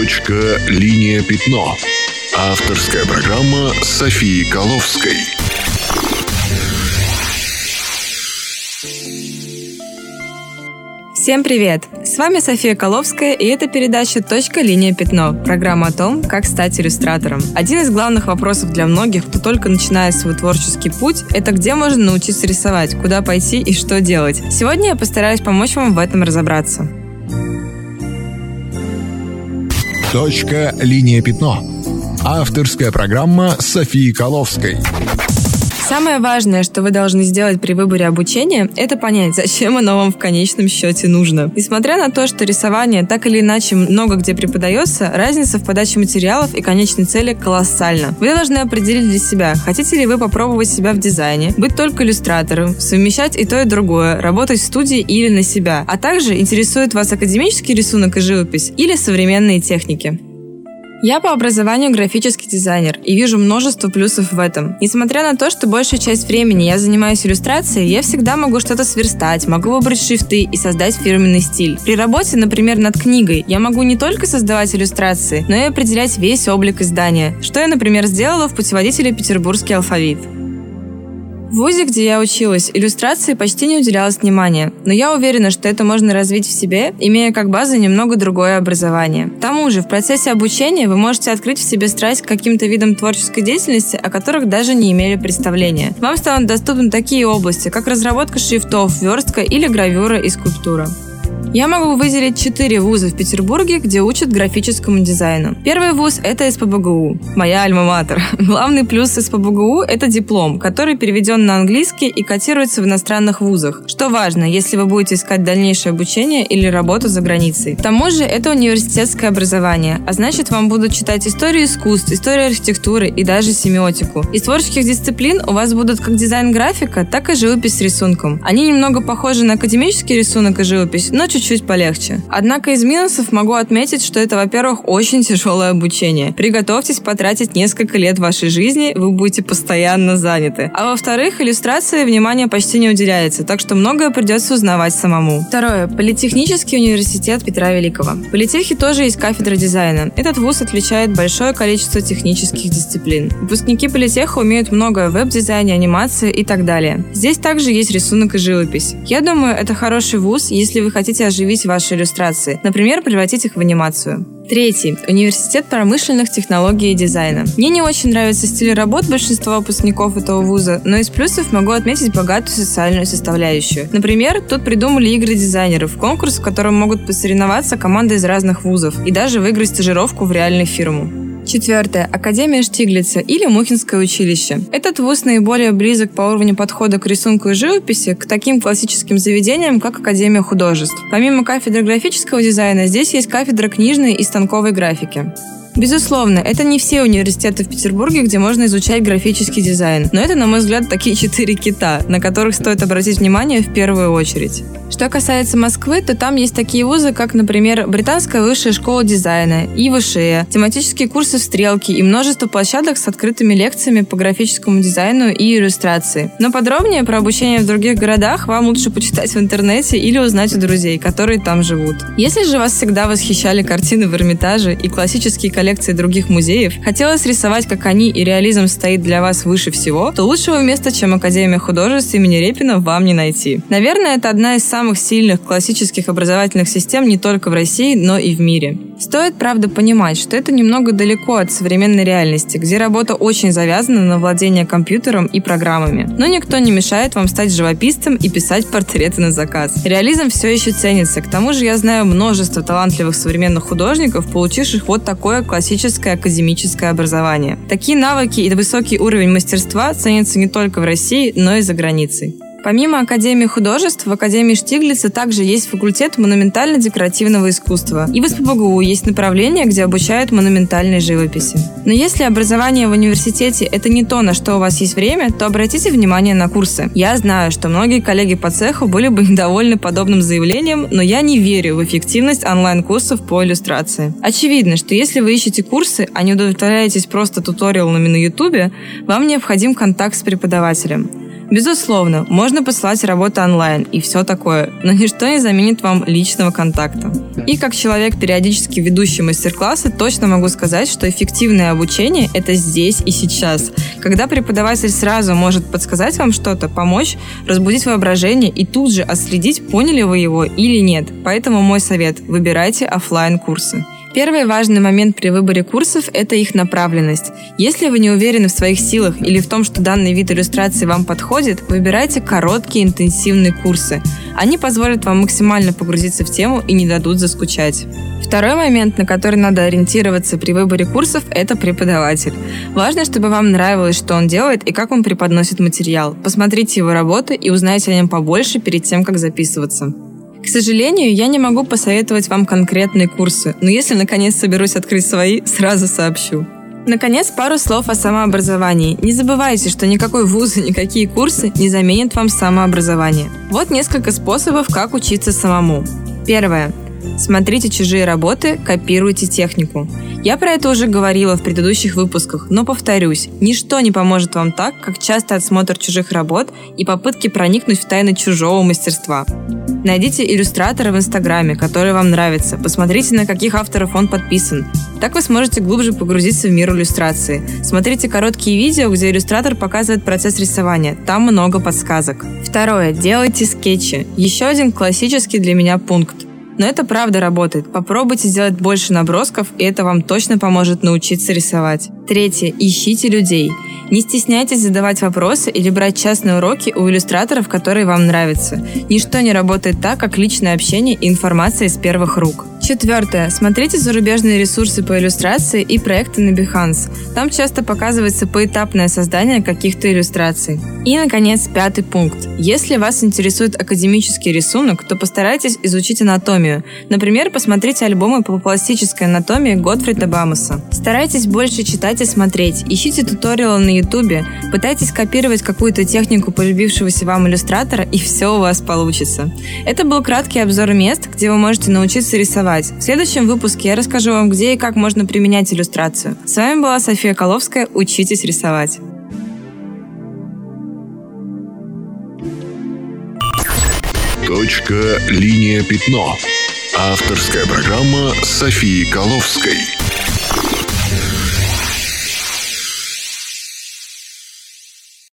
Точка «Линия пятно». Авторская программа Софии Коловской. Всем привет! С вами София Коловская, и это передача «Точка. Линия. Пятно» – программа о том, как стать иллюстратором. Один из главных вопросов для многих, кто только начинает свой творческий путь, это где можно научиться рисовать, куда пойти и что делать. Сегодня я постараюсь помочь вам в этом разобраться. Точка «Линия. Пятно». Авторская программа Софии Коловской. Самое важное, что вы должны сделать при выборе обучения, это понять, зачем оно вам в конечном счете нужно. Несмотря на то, что рисование так или иначе много где преподается, разница в подаче материалов и конечной цели колоссальна. Вы должны определить для себя, хотите ли вы попробовать себя в дизайне, быть только иллюстратором, совмещать и то, и другое, работать в студии или на себя, а также интересует вас академический рисунок и живопись или современные техники. Я по образованию графический дизайнер и вижу множество плюсов в этом. Несмотря на то, что большая часть времени я занимаюсь иллюстрацией, я всегда могу что-то сверстать, могу выбрать шрифты и создать фирменный стиль. При работе, например, над книгой, я могу не только создавать иллюстрации, но и определять весь облик издания, что я, например, сделала в путеводителе «Петербургский алфавит». В ВУЗе, где я училась, иллюстрации почти не уделялось внимания, но я уверена, что это можно развить в себе, имея как базу немного другое образование. К тому же, в процессе обучения вы можете открыть в себе страсть к каким-то видам творческой деятельности, о которых даже не имели представления. Вам станут доступны такие области, как разработка шрифтов, верстка или гравюра и скульптура. Я могу выделить четыре вуза в Петербурге, где учат графическому дизайну. Первый вуз – это СПБГУ, моя альма-матер. Главный плюс СПБГУ – это диплом, который переведен на английский и котируется в иностранных вузах, что важно, если вы будете искать дальнейшее обучение или работу за границей. К тому же это университетское образование, а значит вам будут читать историю искусств, историю архитектуры и даже семиотику. Из творческих дисциплин у вас будут как дизайн-графика, так и живопись с рисунком. Они немного похожи на академический рисунок и живопись, но чуть-чуть полегче. Однако из минусов могу отметить, что это, во-первых, очень тяжелое обучение. Приготовьтесь потратить несколько лет вашей жизни, вы будете постоянно заняты. А во-вторых, иллюстрации внимания почти не уделяется, так что многое придется узнавать самому. Второе. Политехнический университет Петра Великого. В Политехе тоже есть кафедра дизайна. Этот вуз отличает большое количество технических дисциплин. Выпускники Политеха умеют многое в веб-дизайне, анимации и так далее. Здесь также есть рисунок и живопись. Я думаю, это хороший вуз, если вы хотите оживить ваши иллюстрации, например, превратить их в анимацию. Третий. Университет промышленных технологий и дизайна. Мне не очень нравится стиль работ большинства выпускников этого вуза, но из плюсов могу отметить богатую социальную составляющую. Например, тут придумали игры дизайнеров, конкурс, в котором могут посоревноваться команды из разных вузов и даже выиграть стажировку в реальную фирму. Четвертое. Академия Штиглица или Мухинское училище. Этот вуз наиболее близок по уровню подхода к рисунку и живописи к таким классическим заведениям, как Академия художеств. Помимо кафедры графического дизайна, здесь есть кафедра книжной и станковой графики. Безусловно, это не все университеты в Петербурге, где можно изучать графический дизайн. Но это, на мой взгляд, такие четыре кита, на которых стоит обратить внимание в первую очередь. Что касается Москвы, то там есть такие вузы, как, например, Британская высшая школа дизайна, ИВШЭ, тематические курсы в Стрелке и множество площадок с открытыми лекциями по графическому дизайну и иллюстрации. Но подробнее про обучение в других городах вам лучше почитать в интернете или узнать у друзей, которые там живут. Если же вас всегда восхищали картины в Эрмитаже и классические коллекции других музеев, хотелось рисовать, как они, и реализм стоит для вас выше всего, то лучшего места, чем Академия художеств имени Репина, вам не найти. Наверное, это одна из самых сильных классических образовательных систем не только в России, но и в мире. Стоит, правда, понимать, что это немного далеко от современной реальности, где работа очень завязана на владение компьютером и программами. Но никто не мешает вам стать живописцем и писать портреты на заказ. Реализм все еще ценится. К тому же я знаю множество талантливых современных художников, получивших вот такое классическое академическое образование. Такие навыки и высокий уровень мастерства ценятся не только в России, но и за границей. Помимо Академии художеств, в Академии Штиглица также есть факультет монументально-декоративного искусства. И в СПБГУ есть направление, где обучают монументальной живописи. Но если образование в университете – это не то, на что у вас есть время, то обратите внимание на курсы. Я знаю, что многие коллеги по цеху были бы недовольны подобным заявлением, но я не верю в эффективность онлайн-курсов по иллюстрации. Очевидно, что если вы ищете курсы, а не удовлетворяетесь просто туториалами на YouTube, вам необходим контакт с преподавателем. Безусловно, можно посылать работу онлайн и все такое, но ничто не заменит вам личного контакта. И как человек, периодически ведущий мастер-классы, точно могу сказать, что эффективное обучение – это здесь и сейчас. Когда преподаватель сразу может подсказать вам что-то, помочь, разбудить воображение и тут же отследить, поняли вы его или нет. Поэтому мой совет – выбирайте офлайн курсы Первый важный момент при выборе курсов – это их направленность. Если вы не уверены в своих силах или в том, что данный вид иллюстрации вам подходит, выбирайте короткие интенсивные курсы. Они позволят вам максимально погрузиться в тему и не дадут заскучать. Второй момент, на который надо ориентироваться при выборе курсов, это преподаватель. Важно, чтобы вам нравилось, что он делает и как он преподносит материал. Посмотрите его работы и узнайте о нем побольше перед тем, как записываться. К сожалению, я не могу посоветовать вам конкретные курсы, но если наконец соберусь открыть свои, сразу сообщу. Наконец, пару слов о самообразовании. Не забывайте, что никакой вуз и никакие курсы не заменят вам самообразование. Вот несколько способов, как учиться самому. Первое. Смотрите чужие работы, копируйте технику. Я про это уже говорила в предыдущих выпусках, но повторюсь, ничто не поможет вам так, как часто отсмотр чужих работ и попытки проникнуть в тайны чужого мастерства. Найдите иллюстратора в Инстаграме, который вам нравится. Посмотрите, на каких авторов он подписан. Так вы сможете глубже погрузиться в мир иллюстрации. Смотрите короткие видео, где иллюстратор показывает процесс рисования. Там много подсказок. Второе. Делайте скетчи. Еще один классический для меня пункт. Но это правда работает. Попробуйте сделать больше набросков, и это вам точно поможет научиться рисовать. Третье. Ищите людей. Не стесняйтесь задавать вопросы или брать частные уроки у иллюстраторов, которые вам нравятся. Ничто не работает так, как личное общение и информация из первых рук. Четвертое. Смотрите зарубежные ресурсы по иллюстрации и проекты на Behance. Там часто показывается поэтапное создание каких-то иллюстраций. И, наконец, пятый пункт. Если вас интересует академический рисунок, то постарайтесь изучить анатомию. Например, посмотрите альбомы по пластической анатомии Готфрида Бамуса. Старайтесь больше читать и смотреть. Ищите туториалы на ютубе. Пытайтесь копировать какую-то технику полюбившегося вам иллюстратора, и все у вас получится. Это был краткий обзор мест, где вы можете научиться рисовать рисовать. В следующем выпуске я расскажу вам, где и как можно применять иллюстрацию. С вами была София Коловская. Учитесь рисовать. Точка, линия, пятно. Авторская программа Софии Коловской.